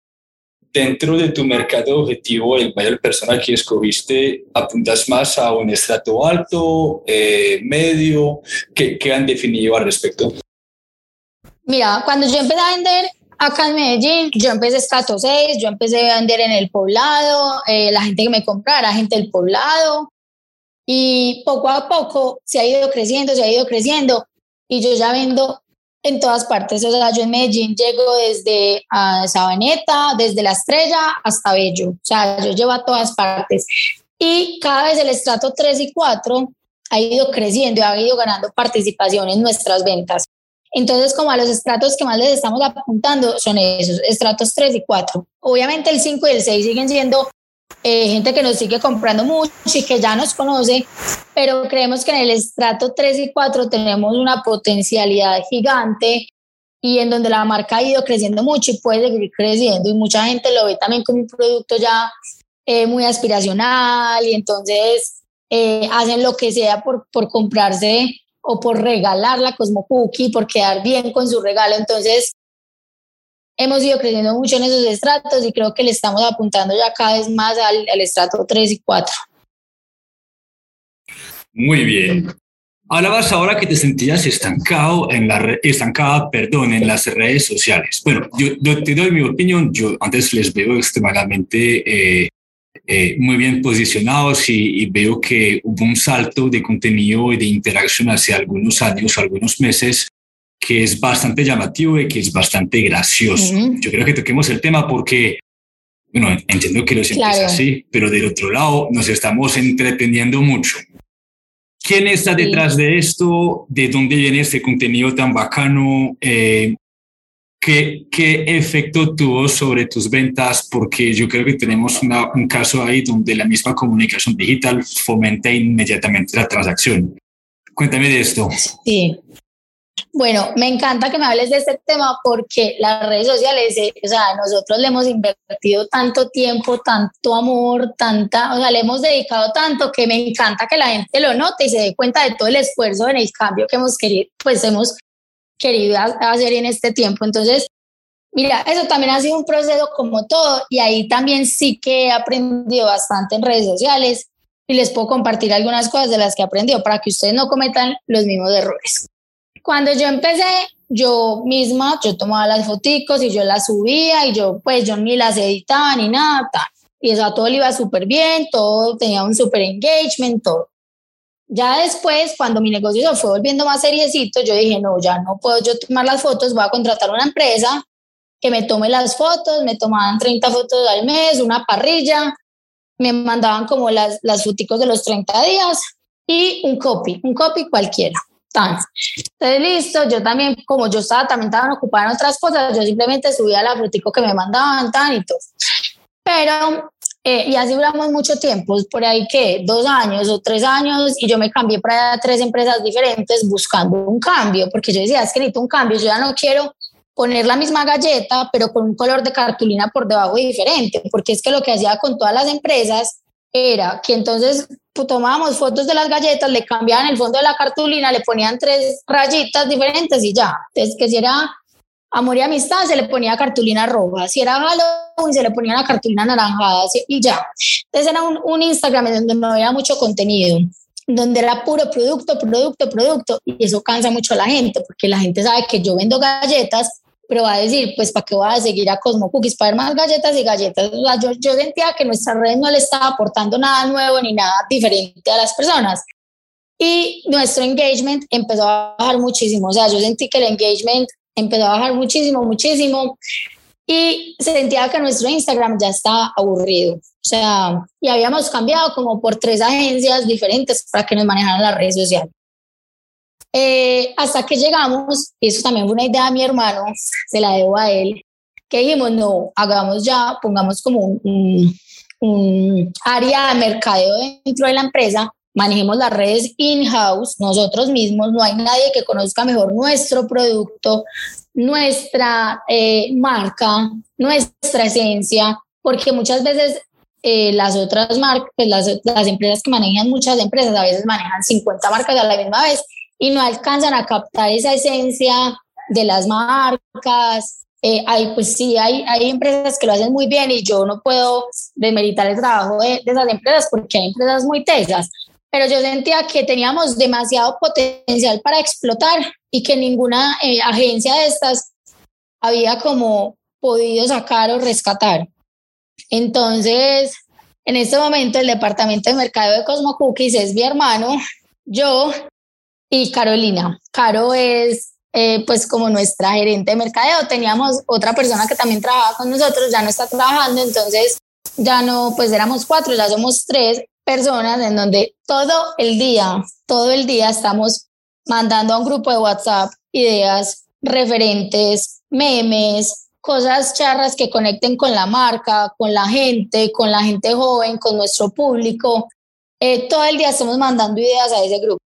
dentro de tu mercado objetivo, el mayor personal que escogiste, apuntas más a un estrato alto, eh, medio, ¿qué, ¿qué, han definido al respecto? Mira, cuando yo empecé a vender acá en Medellín, yo empecé estrato 6, yo empecé a vender en el poblado, eh, la gente que me comprara, gente del poblado, y poco a poco se ha ido creciendo, se ha ido creciendo, y yo ya vendo en todas partes. O sea, yo en Medellín llego desde a Sabaneta, desde La Estrella hasta Bello. O sea, yo llevo a todas partes. Y cada vez el estrato 3 y 4 ha ido creciendo y ha ido ganando participación en nuestras ventas. Entonces, como a los estratos que más les estamos apuntando son esos, estratos 3 y 4. Obviamente el 5 y el 6 siguen siendo eh, gente que nos sigue comprando mucho y que ya nos conoce, pero creemos que en el estrato 3 y 4 tenemos una potencialidad gigante y en donde la marca ha ido creciendo mucho y puede seguir creciendo y mucha gente lo ve también como un producto ya eh, muy aspiracional y entonces eh, hacen lo que sea por, por comprarse o por regalar la Cosmo Cookie, por quedar bien con su regalo. Entonces, hemos ido creciendo mucho en esos estratos y creo que le estamos apuntando ya cada vez más al, estrato 3 y 4. Muy bien. Hablabas ahora que te sentías estancado en la estancada, perdón, en las redes sociales. Bueno, yo, te doy mi opinión. Yo antes les veo extremadamente eh, eh, muy bien posicionados y, veo que hubo un salto de contenido y de interacción hace algunos años, algunos meses, que es bastante llamativo y que es bastante gracioso. Yo creo que toquemos el tema porque, bueno, entiendo que lo sientes así, pero del otro lado nos estamos entreteniendo mucho. ¿Quién está detrás de esto? ¿De dónde viene este contenido tan bacano? Eh, ¿Qué, ¿Qué efecto tuvo sobre tus ventas? Porque yo creo que tenemos un caso ahí donde la misma comunicación digital fomenta inmediatamente la transacción. Cuéntame de esto. Sí. Bueno, me encanta que me hables de este tema porque las redes sociales, eh, o sea, nosotros le hemos invertido tanto tiempo, tanto amor, tanta, o sea, le hemos dedicado tanto que me encanta que la gente lo note y se dé cuenta de todo el esfuerzo en el cambio que hemos querido, pues hemos querido hacer en este tiempo. Entonces, mira, eso también ha sido un proceso como todo y ahí también sí que he aprendido bastante en redes sociales y les puedo compartir algunas cosas de las que he aprendido para que ustedes no cometan los mismos errores. Cuando yo empecé, yo misma, yo tomaba las fotos y yo las subía y yo pues yo ni las editaba ni nada, y eso todo le iba súper bien, todo tenía un súper engagement, todo. Ya después, cuando mi negocio se fue volviendo más seriecito, yo dije, no, ya no puedo yo tomar las fotos, voy a contratar una empresa que me tome las fotos, me tomaban 30 fotos al mes, una parrilla, me mandaban como las, las fotos de los 30 días y un copy, un copy cualquiera. Entonces, listo, yo también, como yo estaba también estaba ocupada en otras cosas, yo simplemente subía la fotico que me mandaban, tan y todo. Pero eh, y así duramos mucho tiempo, por ahí que dos años o tres años, y yo me cambié para tres empresas diferentes buscando un cambio, porque yo decía, es que necesito un cambio, yo ya no quiero poner la misma galleta, pero con un color de cartulina por debajo diferente, porque es que lo que hacía con todas las empresas era que entonces pues, tomábamos fotos de las galletas, le cambiaban el fondo de la cartulina, le ponían tres rayitas diferentes y ya. Entonces, que si era amor y amistad se le ponía cartulina roja, si era Halloween se le ponía la cartulina naranjada y ya. Entonces era un, un Instagram donde no había mucho contenido, donde era puro producto, producto, producto y eso cansa mucho a la gente porque la gente sabe que yo vendo galletas, pero va a decir, pues ¿para qué voy a seguir a Cosmo Cookies? Para ver más galletas y galletas. yo, yo sentía que nuestra red no le estaba aportando nada nuevo ni nada diferente a las personas. Y nuestro engagement empezó a bajar muchísimo. O sea, yo sentí que el engagement empezó a bajar muchísimo, muchísimo. Y sentía que nuestro Instagram ya estaba aburrido. O sea, y habíamos cambiado como por tres agencias diferentes para que nos manejaran las redes sociales. Eh, hasta que llegamos, eso también fue una idea de mi hermano, se la debo a él, que dijimos, no, hagamos ya, pongamos como un, un área de mercadeo dentro de la empresa manejemos las redes in-house, nosotros mismos, no hay nadie que conozca mejor nuestro producto, nuestra eh, marca, nuestra esencia, porque muchas veces eh, las otras marcas, pues las, las empresas que manejan muchas empresas, a veces manejan 50 marcas a la misma vez y no alcanzan a captar esa esencia de las marcas, eh, hay, pues sí, hay, hay empresas que lo hacen muy bien y yo no puedo demeritar el trabajo de, de, esas empresas porque hay empresas muy tesas, pero yo sentía que teníamos demasiado potencial para explotar y que ninguna eh, agencia de estas había como podido sacar o rescatar. Entonces, en este momento el departamento de mercado de Cosmo Cookies es mi hermano, yo y Carolina. Caro es eh, pues como nuestra gerente de mercadeo. Teníamos otra persona que también trabajaba con nosotros, ya no está trabajando, entonces ya no, pues éramos cuatro, ya somos tres personas en donde todo el día, todo el día estamos mandando a un grupo de WhatsApp ideas referentes, memes, cosas charras que conecten con la marca, con la gente, con la gente joven, con nuestro público. Eh, todo el día estamos mandando ideas a ese grupo.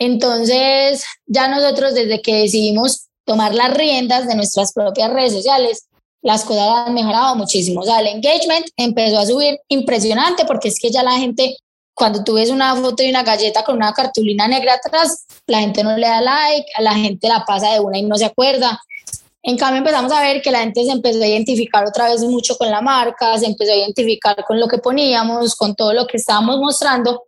Entonces, ya nosotros desde que decidimos tomar las riendas de nuestras propias redes sociales, las cosas han mejorado muchísimo. O sea, el engagement empezó a subir impresionante porque es que ya la gente, cuando tú ves una foto de una galleta con una cartulina negra atrás, la gente no le da like, la gente la pasa de una y no se acuerda. En cambio, empezamos a ver que la gente se empezó a identificar otra vez mucho con la marca, se empezó a identificar con lo que poníamos, con todo lo que estábamos mostrando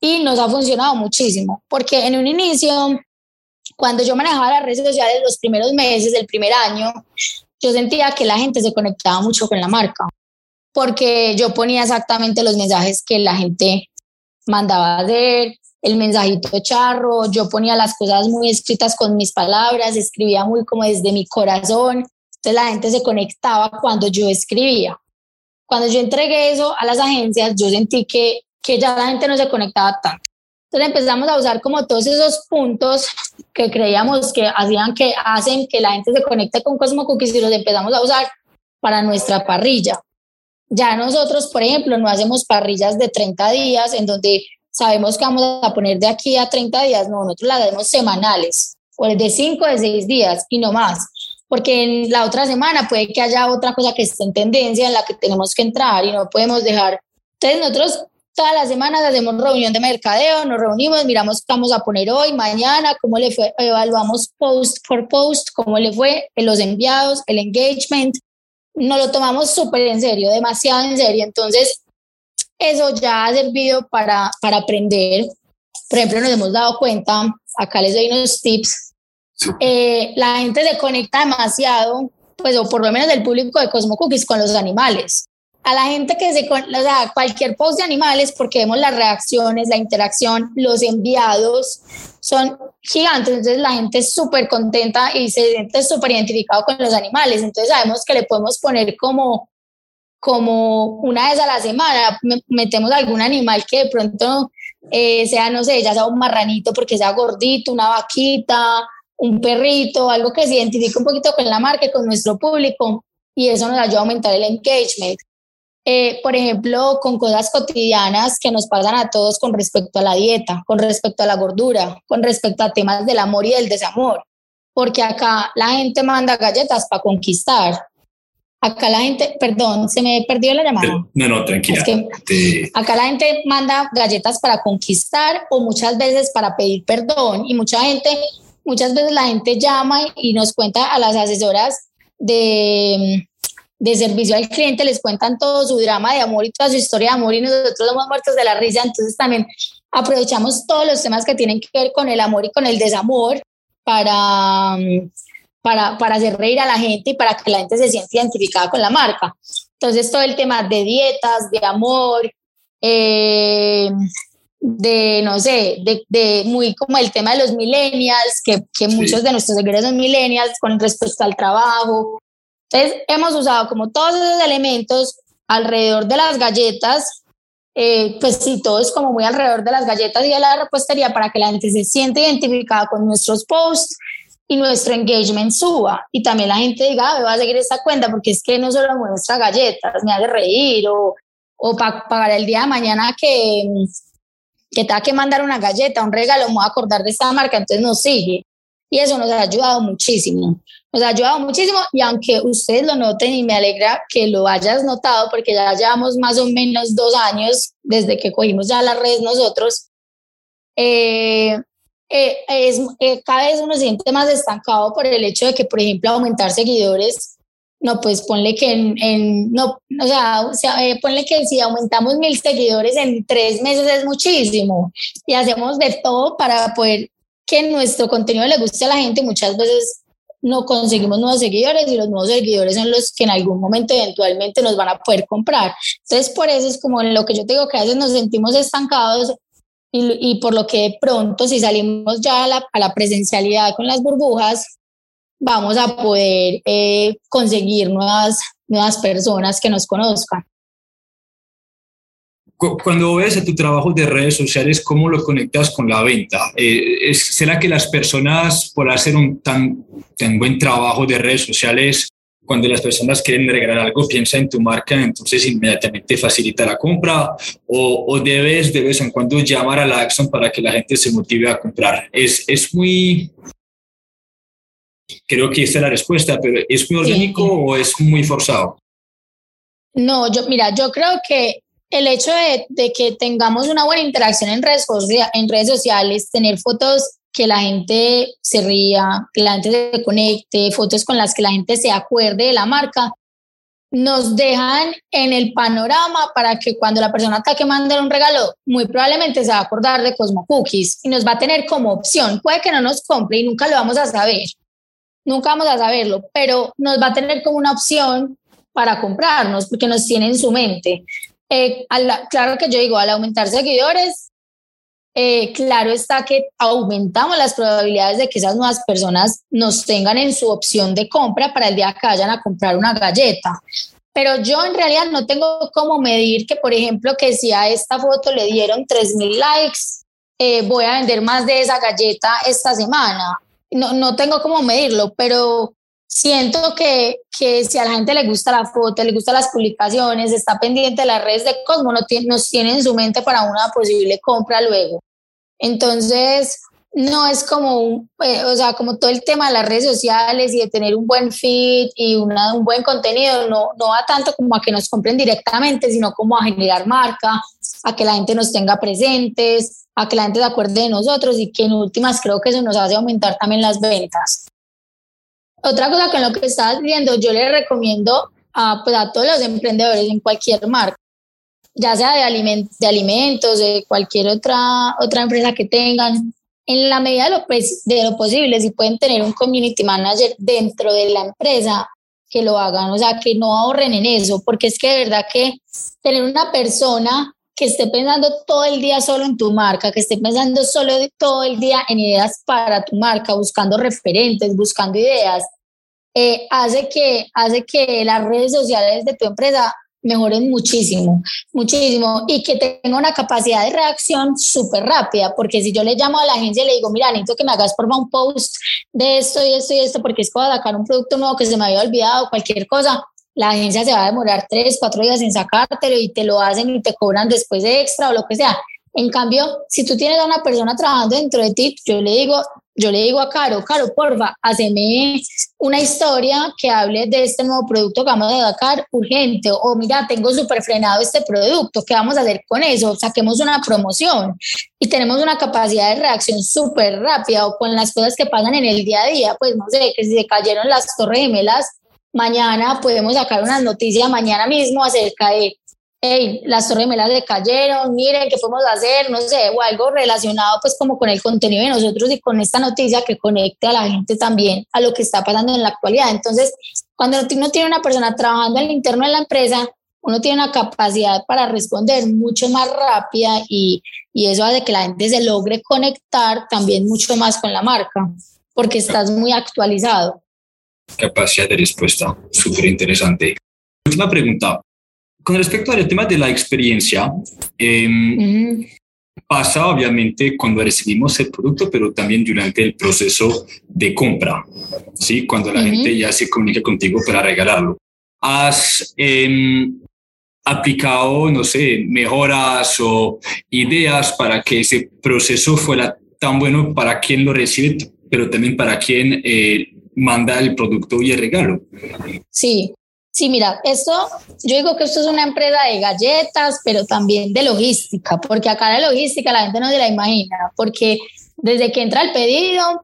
y nos ha funcionado muchísimo, porque en un inicio, cuando yo manejaba las redes sociales los primeros meses del primer año, yo sentía que la gente se conectaba mucho con la marca, porque yo ponía exactamente los mensajes que la gente mandaba hacer, el mensajito charro, yo ponía las cosas muy escritas con mis palabras, escribía muy como desde mi corazón, entonces la gente se conectaba cuando yo escribía. Cuando yo entregué eso a las agencias, yo sentí que, que ya la gente no se conectaba tanto. Entonces empezamos a usar como todos esos puntos que creíamos que hacían que hacen que la gente se conecte con Cosmo Cookies y los empezamos a usar para nuestra parrilla. Ya nosotros, por ejemplo, no hacemos parrillas de 30 días en donde sabemos que vamos a poner de aquí a 30 días, no, nosotros las hacemos semanales, o de 5 de 6 días y no más, porque en la otra semana puede que haya otra cosa que esté en tendencia en la que tenemos que entrar y no podemos dejar. Entonces nosotros todas las semanas hacemos reunión de mercadeo, nos reunimos, miramos qué vamos a poner hoy, mañana, cómo le fue, evaluamos post por post, cómo le fue en los enviados, el engagement. Nos lo tomamos súper en serio, demasiado en serio. Entonces, eso ya ha servido para, para aprender. Por ejemplo, nos hemos dado cuenta, acá les doy unos tips, eh, la gente se conecta demasiado, pues o por lo menos el público de Cosmo Cookies con los animales. A la gente que se, o sea, cualquier post de animales, porque vemos las reacciones, la interacción, los enviados, son gigantes, entonces la gente es súper contenta y se siente súper identificado con los animales, entonces sabemos que le podemos poner como como una vez a la semana metemos algún animal que de pronto eh, sea, no sé, ya sea un marranito porque sea gordito, una vaquita, un perrito, algo que se identifique un poquito con la marca y con nuestro público y eso nos ayuda a aumentar el engagement. Eh, por ejemplo, con cosas cotidianas que nos pasan a todos con respecto a la dieta, con respecto a la gordura, con respecto a temas del amor y del desamor, porque acá la gente manda galletas para conquistar, Acá la gente, perdón, se me perdió la llamada. No, no, tranquila. Acá la gente manda galletas para conquistar o muchas veces para pedir perdón y mucha gente, muchas veces la gente llama y nos cuenta a las asesoras de, de servicio al cliente, les cuentan todo su drama de amor y toda su historia de amor y nosotros somos muertos de la risa, entonces también aprovechamos todos los temas que tienen que ver con el amor y con el desamor para para, para hacer reír a la gente y para que la gente se sienta identificada con la marca. Entonces, todo el tema de dietas, de amor, eh, de, no sé, de, de, muy como el tema de los millennials, que, que muchos de nuestros seguidores son millennials con respecto al trabajo. Entonces, hemos usado como todos esos elementos alrededor de las galletas, eh, pues sí, todo es como muy alrededor de las galletas y de la repostería para que la gente se sienta identificada con nuestros posts y nuestro engagement suba y también la gente diga, ah, me voy a seguir esta cuenta porque es que no solo muestra galletas, me hace reír o, o para pagar el día de mañana que, que tenga que mandar una galleta, un regalo, me voy a acordar de esta marca, entonces nos sigue. Y eso nos ha ayudado muchísimo. Nos ha ayudado muchísimo y aunque ustedes lo noten y me alegra que lo hayas notado porque ya llevamos más o menos dos años desde que cogimos ya las redes nosotros, eh, eh, es, eh, cada vez uno se siente más estancado por el hecho de que, por ejemplo, aumentar seguidores, no, pues ponle que en, no, o sea, o sea eh, ponle que si aumentamos mil seguidores en tres meses es muchísimo y hacemos de todo para poder que nuestro contenido le guste a la gente, muchas veces no conseguimos nuevos seguidores y los nuevos seguidores son los que en algún momento eventualmente nos van a poder comprar. Entonces, por eso es como lo que yo te digo, que a veces nos sentimos estancados y, por lo que pronto, si salimos ya a la, a la presencialidad con las burbujas, vamos a poder eh, conseguir nuevas, nuevas personas que nos conozcan. Cuando ves a tu trabajo de redes sociales, ¿cómo lo conectas con la venta? Eh, ¿Será que las personas, por hacer un tan, tan buen trabajo de redes sociales, cuando las personas quieren regalar algo, piensa en tu marca, entonces inmediatamente facilita la compra o, o, debes de vez en cuando llamar a la acción para que la gente se motive a comprar. Es, es muy, creo que esta es la respuesta, pero ¿es muy orgánico o es muy forzado? No, yo, mira, yo creo que el hecho de, que tengamos una buena interacción en redes, en redes sociales, tener fotos que la gente se ría, que la gente se conecte, fotos con las que la gente se acuerde de la marca, nos dejan en el panorama para que cuando la persona está que mandar un regalo, muy probablemente se va a acordar de Cosmo Cookies y nos va a tener como opción. Puede que no nos compre y nunca lo vamos a saber, nunca vamos a saberlo, pero nos va a tener como una opción para comprarnos porque nos tiene en su mente. Eh, claro que yo digo, al aumentar seguidores, eh, claro está que aumentamos las probabilidades de que esas nuevas personas nos tengan en su opción de compra para el día que vayan a comprar una galleta. Pero yo en realidad no tengo cómo medir que, por ejemplo, que si a esta foto le dieron 3.000 likes, eh, voy a vender más de esa galleta esta semana. No, no tengo cómo medirlo, pero siento que, que si a la gente le gusta la foto, le gustan las publicaciones, está pendiente de las redes de Cosmo, no tiene, nos tiene en su mente para una posible compra luego. Entonces, no es como, un, eh, o sea, como todo el tema de las redes sociales y de tener un buen feed y una, un buen contenido, no, no va tanto como a que nos compren directamente, sino como a generar marca, a que la gente nos tenga presentes, a que la gente se acuerde de nosotros y que en últimas creo que eso nos hace aumentar también las ventas. Otra cosa con lo que estás viendo, yo le recomiendo a, pues, a todos los emprendedores en cualquier marca, ya sea de, de alimentos, de cualquier otra, otra empresa que tengan, en la medida de lo, de lo posible, si pueden tener un community manager dentro de la empresa, que lo hagan, o sea, que no ahorren en eso, porque es que de verdad que tener una persona que esté pensando todo el día solo en tu marca, que esté pensando solo todo el día en ideas para tu marca, buscando referentes, buscando ideas, eh, hace, que, hace que las redes sociales de tu empresa mejoren muchísimo, muchísimo y que tenga una capacidad de reacción súper rápida, porque si yo le llamo a la agencia y le digo, mira, necesito que me hagas por un post de esto y esto y esto, porque es para sacar un producto nuevo que se me había olvidado, cualquier cosa, la agencia se va a demorar tres, cuatro días en sacártelo y te lo hacen y te cobran después de extra o lo que sea. En cambio, si tú tienes a una persona trabajando dentro de ti, yo le digo, yo le digo a Caro, Caro, porfa, haceme una historia que hable de este nuevo producto que vamos a sacar urgente. O mira, tengo súper frenado este producto, ¿qué vamos a hacer con eso? Saquemos una promoción y tenemos una capacidad de reacción súper rápida o con las cosas que pasan en el día a día, pues no sé, que si se cayeron las torres gemelas, mañana podemos sacar una noticia mañana mismo acerca de, hey, las torres gemelas le cayeron, miren qué podemos hacer, no sé, o algo relacionado pues como con el contenido de nosotros y con esta noticia que conecte a la gente también a lo que está pasando en la actualidad. Entonces, cuando uno tiene una persona trabajando en el interno de la empresa, uno tiene una capacidad para responder mucho más rápida y, y eso hace que la gente se logre conectar también mucho más con la marca, porque estás muy actualizado capacidad de respuesta. Súper interesante. Última pregunta. Con respecto al tema de la experiencia, em, pasa obviamente cuando recibimos el producto, pero también durante el proceso de compra, ¿sí? Cuando la gente ya se comunica contigo para regalarlo. ¿Has em, aplicado, no sé, mejoras o ideas para que ese proceso fuera tan bueno para quien lo recibe, pero también para quien eh, manda el producto y el regalo. Sí, sí, mira, esto, yo digo que esto es una empresa de galletas, pero también de logística, porque acá la logística la gente no se la imagina, porque desde que entra el pedido,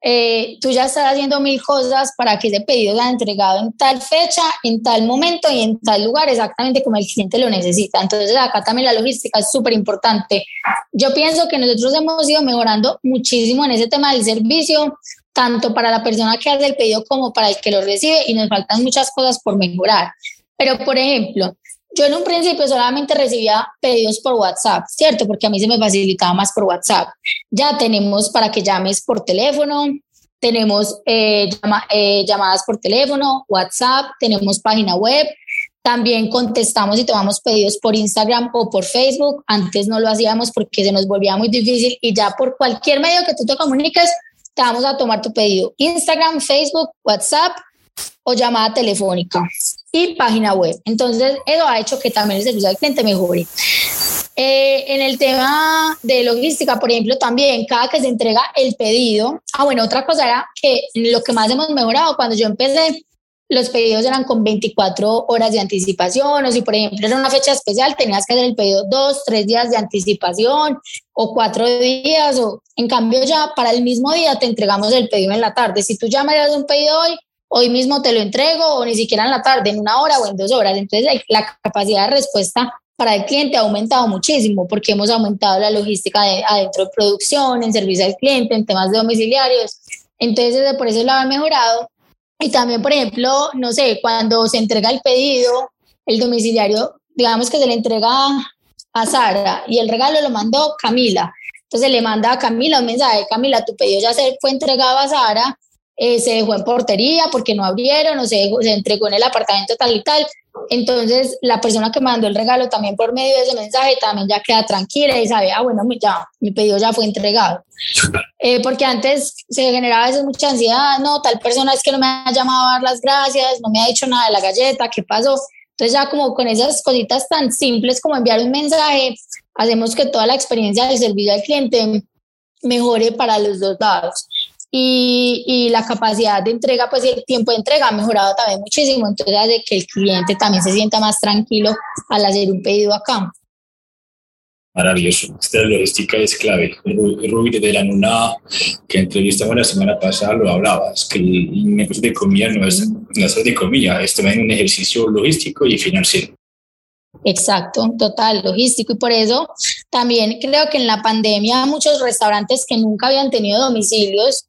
eh, tú ya estás haciendo mil cosas para que ese pedido sea entregado en tal fecha, en tal momento y en tal lugar, exactamente como el cliente lo necesita. Entonces, acá también la logística es súper importante. Yo pienso que nosotros hemos ido mejorando muchísimo en ese tema del servicio, tanto para la persona que hace el pedido como para el que lo recibe y nos faltan muchas cosas por mejorar. Pero, por ejemplo, yo en un principio solamente recibía pedidos por WhatsApp, ¿cierto? Porque a mí se me facilitaba más por WhatsApp. Ya tenemos para que llames por teléfono, tenemos eh, eh, llamadas por teléfono, WhatsApp, tenemos página web, También contestamos y tomamos pedidos por Instagram o por Facebook. Antes no lo hacíamos porque se nos volvía muy difícil y ya por cualquier medio que tú te comuniques, te vamos a tomar tu pedido. Instagram, Facebook, WhatsApp o llamada telefónica y página web. Entonces, eso ha hecho que también el servicio al cliente mejore. Eh, en el tema de logística, por ejemplo, también cada que se entrega el pedido, ah, bueno, otra cosa era que lo que más hemos mejorado cuando yo empecé, los pedidos eran con 24 horas de anticipación, o si por ejemplo era una fecha especial, tenías que hacer el pedido dos, tres días de anticipación o cuatro días, o en cambio ya para el mismo día te entregamos el pedido en la tarde. Si tú ya me das un pedido hoy, hoy mismo te lo entrego o ni siquiera en la tarde, en una hora o en dos horas. Entonces la capacidad de respuesta para el cliente ha aumentado muchísimo porque hemos aumentado la logística de, adentro de producción, en servicio al cliente, en temas de domiciliarios. Entonces, por eso lo ha mejorado. Y también, por ejemplo, no sé, cuando se entrega el pedido, el domiciliario, digamos que se le entrega a Sara y el regalo lo mandó Camila. Entonces le manda a Camila un mensaje, Camila, tu pedido ya se fue entregado a Sara, eh, se dejó en portería porque no abrieron o se, se entregó en el apartamento tal y tal. Entonces la persona que mandó el regalo también por medio de ese mensaje también ya queda tranquila y sabe, ah, bueno, ya, mi pedido ya fue entregado. Eh, porque antes se generaba a veces mucha ansiedad, no, tal persona es que no me ha llamado a dar las gracias, no me ha dicho nada de la galleta, ¿qué pasó? Entonces ya como con esas cositas tan simples como enviar un mensaje, hacemos que toda la experiencia del servicio al cliente mejore para los dos lados y, y, la capacidad de entrega, pues el tiempo de entrega ha mejorado también muchísimo, entonces hace que el cliente también se sienta más tranquilo al hacer un pedido acá. Maravilloso. Esta logística es clave. Rubí de la Nuna, que entrevistamos la semana pasada, lo hablabas, que el negocio de comida no es, no es de comida, es también un ejercicio logístico y financiero. Exacto, total, logístico. Y por eso también creo que en la pandemia muchos restaurantes que nunca habían tenido domicilios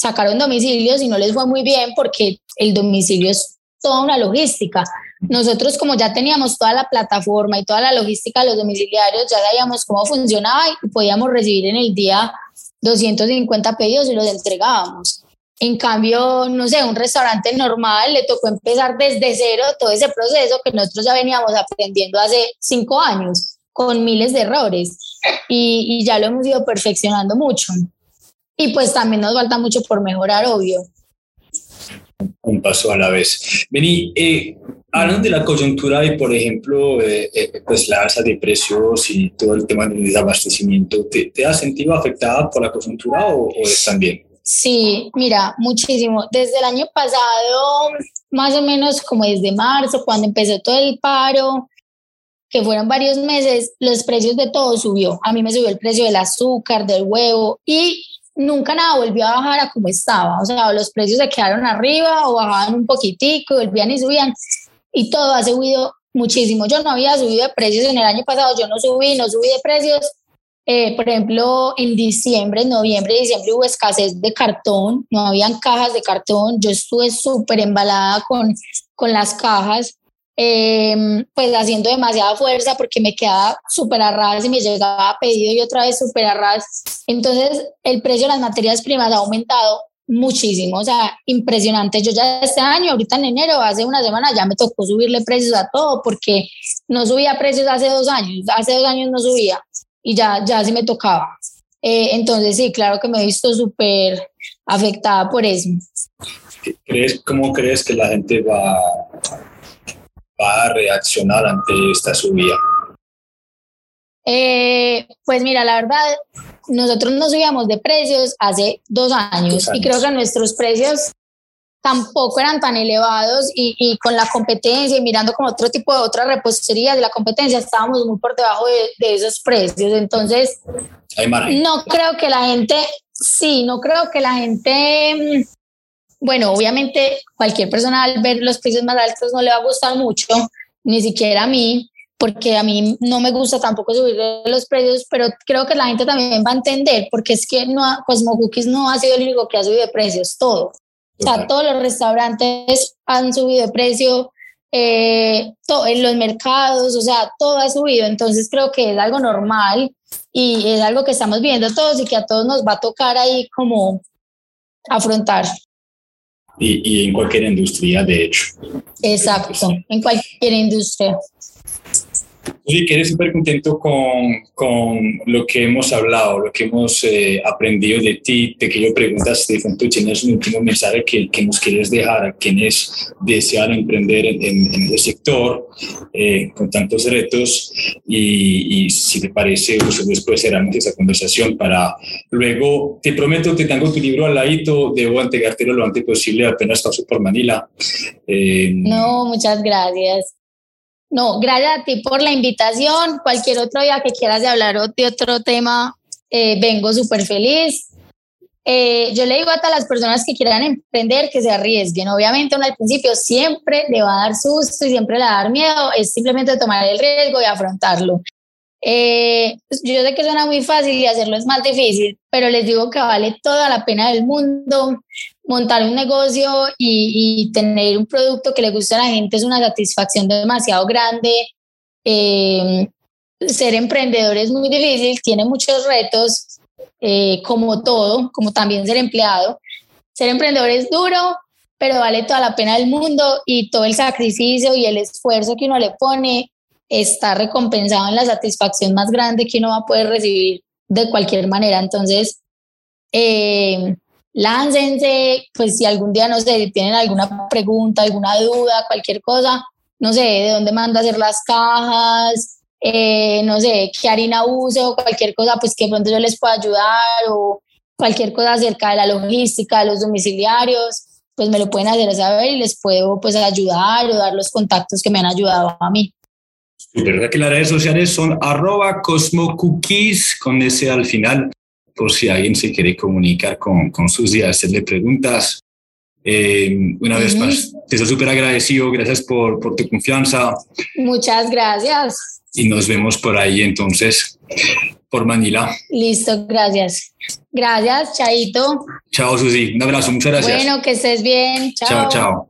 sacaron domicilios y no les fue muy bien porque el domicilio es toda una logística. Nosotros como ya teníamos toda la plataforma y toda la logística de los domiciliarios, ya sabíamos cómo funcionaba y podíamos recibir en el día 250 pedidos y los entregábamos. En cambio, no sé, un restaurante normal le tocó empezar desde cero todo ese proceso que nosotros ya veníamos aprendiendo hace cinco años con miles de errores y, y ya lo hemos ido perfeccionando mucho y pues también nos falta mucho por mejorar, obvio. Un paso a la vez. Vení, eh, hablando de la coyuntura y, por ejemplo, eh, eh, pues la alza de precios y todo el tema del desabastecimiento, ¿te, te has sentido afectada por la coyuntura o, o también? Sí, mira, muchísimo. Desde el año pasado, más o menos como desde marzo, cuando empezó todo el paro, que fueron varios meses, los precios de todo subió. A mí me subió el precio del azúcar, del huevo y nunca nada volvió a bajar a como estaba. O sea, los precios se quedaron arriba o bajaban un poquitico, volvían y subían. Y todo ha subido muchísimo. Yo no había subido de precios en el año pasado, yo no subí, no subí de precios. Eh, por ejemplo, en diciembre, noviembre, diciembre hubo escasez de cartón, no habían cajas de cartón. Yo estuve súper embalada con, con las cajas Em, pues haciendo demasiada fuerza porque me quedaba súper arras y me llegaba pedido y otra vez súper arras. Entonces el precio de las materias primas ha aumentado muchísimo, o sea, impresionante. Yo ya este año, ahorita en enero, hace una semana, ya me tocó subirle precios a todo porque no subía precios hace dos años, hace dos años no subía y ya, ya sí me tocaba. Eh, entonces sí, claro que me he visto súper afectada por eso. ¿Crees, ¿Cómo crees que la gente va va a reaccionar ante esta subida? Eh, pues mira, la verdad, nosotros no subíamos de precios hace dos años, y creo que nuestros precios tampoco eran tan elevados y, con la competencia y mirando como otro tipo de otras reposterías de la competencia estábamos muy por debajo de, de esos precios. Entonces, no creo que la gente, sí, no creo que la gente bueno, obviamente cualquier persona al ver los precios más altos no le va a gustar mucho, ni siquiera a mí, porque a mí no me gusta tampoco subir los precios, pero creo que la gente también va a entender, porque es que no, Cosmo Cookies no ha sido el único que ha subido de precios, todo. O sea, todos los restaurantes han subido de precio, eh, en los mercados, o sea, todo ha subido. Entonces creo que es algo normal y es algo que estamos viendo todos y que a todos nos va a tocar ahí como afrontar. Y, en cualquier industria, de hecho. Exacto, en cualquier industria. Sí, quedé súper contento con, con, lo que hemos hablado, lo que hemos eh, aprendido de ti. Te quiero preguntar, Stefan, tú tienes un último mensaje que, que nos quieres dejar a quienes desean emprender en, en, el sector eh, con tantos retos y, y, si te parece, pues después cerramos esa conversación para luego, te prometo, te tengo tu libro al ladito, debo entregártelo lo antes posible, apenas paso por Manila. Eh, no, muchas gracias. No, gracias a ti por la invitación. Cualquier otro día que quieras de hablar de otro tema, eh, vengo súper feliz. Eh, yo le digo a todas las personas que quieran emprender que se arriesguen. Obviamente al principio siempre le va a dar susto y siempre le va a dar miedo. Es simplemente tomar el riesgo y afrontarlo. Eh, yo sé que suena muy fácil y hacerlo es más difícil, pero les digo que vale toda la pena del mundo montar un negocio y, tener un producto que le guste a la gente es una satisfacción demasiado grande. Eh, ser emprendedor es muy difícil, tiene muchos retos, eh, como todo, como también ser empleado. Ser emprendedor es duro, pero vale toda la pena del mundo y todo el sacrificio y el esfuerzo que uno le pone está recompensado en la satisfacción más grande que uno va a poder recibir de cualquier manera. Entonces, eh, láncense, pues si algún día, no sé, tienen alguna pregunta, alguna duda, cualquier cosa, no sé, de dónde mando a hacer las cajas, eh, no sé, qué harina uso, cualquier cosa, pues que pronto yo les pueda ayudar o cualquier cosa acerca de la logística, de los domiciliarios, pues me lo pueden hacer saber y les puedo pues ayudar o dar los contactos que me han ayudado a mí. Verdad que las redes sociales son arroba cosmocookies con ese al final por si alguien se quiere comunicar con, con Susi, hacerle preguntas. Eh, una vez más, te estoy súper agradecido, gracias por, por tu confianza. Muchas gracias. Y nos vemos por ahí entonces, por Manila. Listo, gracias. Gracias, Chaito. Chao, Susi. Un abrazo, muchas gracias. Bueno, que estés bien. Chao, chao. chao.